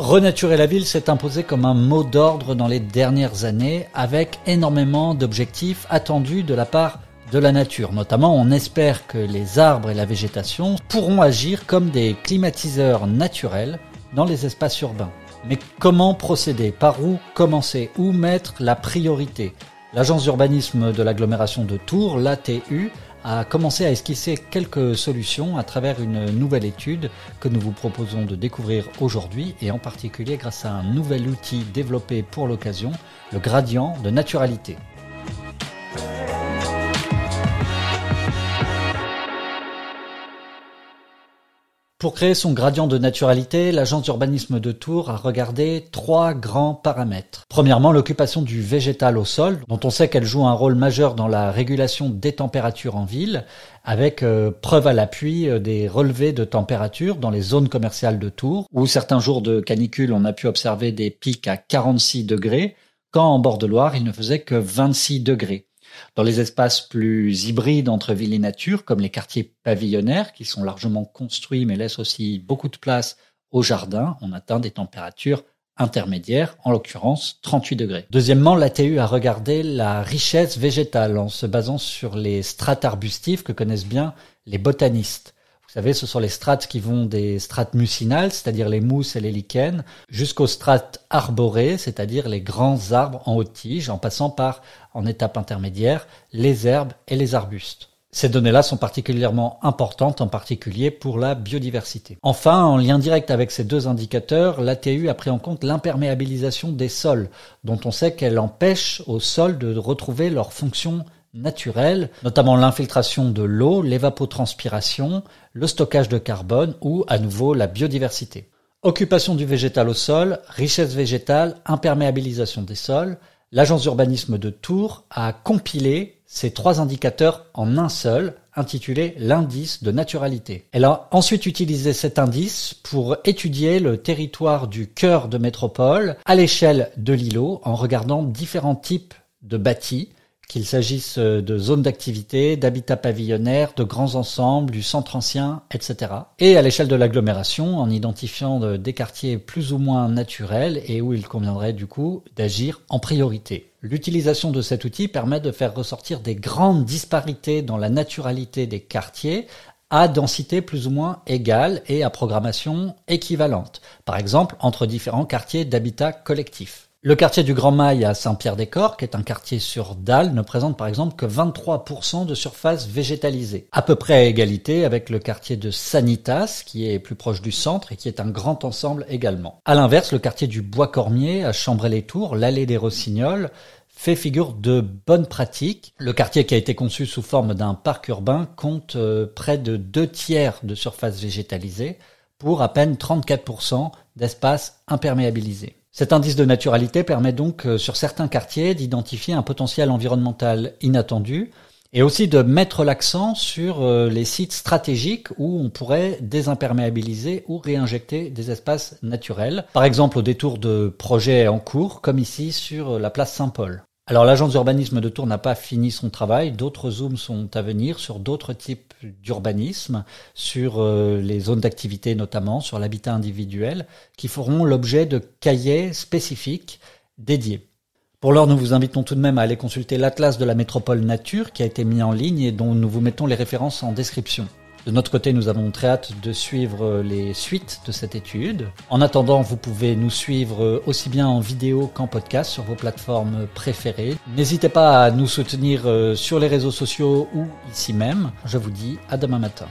Renaturer la ville s'est imposé comme un mot d'ordre dans les dernières années avec énormément d'objectifs attendus de la part de la nature. Notamment, on espère que les arbres et la végétation pourront agir comme des climatiseurs naturels dans les espaces urbains. Mais comment procéder? Par où commencer? Où mettre la priorité? L'agence d'urbanisme de l'agglomération de Tours, l'ATU, a commencé à esquisser quelques solutions à travers une nouvelle étude que nous vous proposons de découvrir aujourd'hui et en particulier grâce à un nouvel outil développé pour l'occasion, le gradient de naturalité. Pour créer son gradient de naturalité, l'agence d'urbanisme de Tours a regardé trois grands paramètres. Premièrement, l'occupation du végétal au sol, dont on sait qu'elle joue un rôle majeur dans la régulation des températures en ville, avec euh, preuve à l'appui euh, des relevés de température dans les zones commerciales de Tours, où certains jours de canicule on a pu observer des pics à 46 degrés, quand en bord de Loire il ne faisait que 26 degrés. Dans les espaces plus hybrides entre ville et nature, comme les quartiers pavillonnaires, qui sont largement construits mais laissent aussi beaucoup de place au jardin, on atteint des températures intermédiaires, en l'occurrence 38 degrés. Deuxièmement, l'ATU a regardé la richesse végétale en se basant sur les strates arbustives que connaissent bien les botanistes. Vous savez, ce sont les strates qui vont des strates mucinales, c'est-à-dire les mousses et les lichens, jusqu'aux strates arborées, c'est-à-dire les grands arbres en haute tige, en passant par, en étape intermédiaire, les herbes et les arbustes. Ces données-là sont particulièrement importantes, en particulier pour la biodiversité. Enfin, en lien direct avec ces deux indicateurs, l'ATU a pris en compte l'imperméabilisation des sols, dont on sait qu'elle empêche aux sols de retrouver leur fonction naturelles, notamment l'infiltration de l'eau, l'évapotranspiration, le stockage de carbone ou à nouveau la biodiversité. Occupation du végétal au sol, richesse végétale, imperméabilisation des sols, l'agence d'urbanisme de Tours a compilé ces trois indicateurs en un seul, intitulé l'indice de naturalité. Elle a ensuite utilisé cet indice pour étudier le territoire du cœur de métropole à l'échelle de l'îlot en regardant différents types de bâtis, qu'il s'agisse euh, de zones d'activité, d'habitats pavillonnaires, de grands ensembles, du centre ancien, etc. Et à l'échelle de l'agglomération, en identifiant euh, des quartiers plus ou moins naturels et où il conviendrait du coup d'agir en priorité. L'utilisation de cet outil permet de faire ressortir des grandes disparités dans la naturalité des quartiers à densité plus ou moins égale et à programmation équivalente, par exemple entre différents quartiers d'habitat collectif. Le quartier du Grand Mail à Saint-Pierre-des-Corps, qui est un quartier sur dalle, ne présente par exemple que 23% de surface végétalisée. À peu près à égalité avec le quartier de Sanitas, qui est plus proche du centre et qui est un grand ensemble également. À l'inverse, le quartier du Bois-Cormier à Chambray-les-Tours, l'allée des Rossignols, fait figure de bonne pratique. Le quartier qui a été conçu sous forme d'un parc urbain compte euh, près de deux tiers de surface végétalisée pour à peine 34% d'espace imperméabilisé. Cet indice de naturalité permet donc euh, sur certains quartiers d'identifier un potentiel environnemental inattendu et aussi de mettre l'accent sur euh, les sites stratégiques où on pourrait désimperméabiliser ou réinjecter des espaces naturels, par exemple au détour de projets en cours comme ici sur la place Saint-Paul. Alors l'agence d'urbanisme de Tours n'a pas fini son travail, d'autres zooms sont à venir sur d'autres types d'urbanisme, sur euh, les zones d'activité notamment, sur l'habitat individuel, qui feront l'objet de cahiers spécifiques dédiés. Pour l'heure, nous vous invitons tout de même à aller consulter l'Atlas de la métropole nature qui a été mis en ligne et dont nous vous mettons les références en description. De notre côté, nous avons très hâte de suivre les suites de cette étude. En attendant, vous pouvez nous suivre aussi bien en vidéo qu'en podcast sur vos plateformes préférées. N'hésitez pas à nous soutenir euh, sur les réseaux sociaux ou ici même. Je vous dis à demain matin.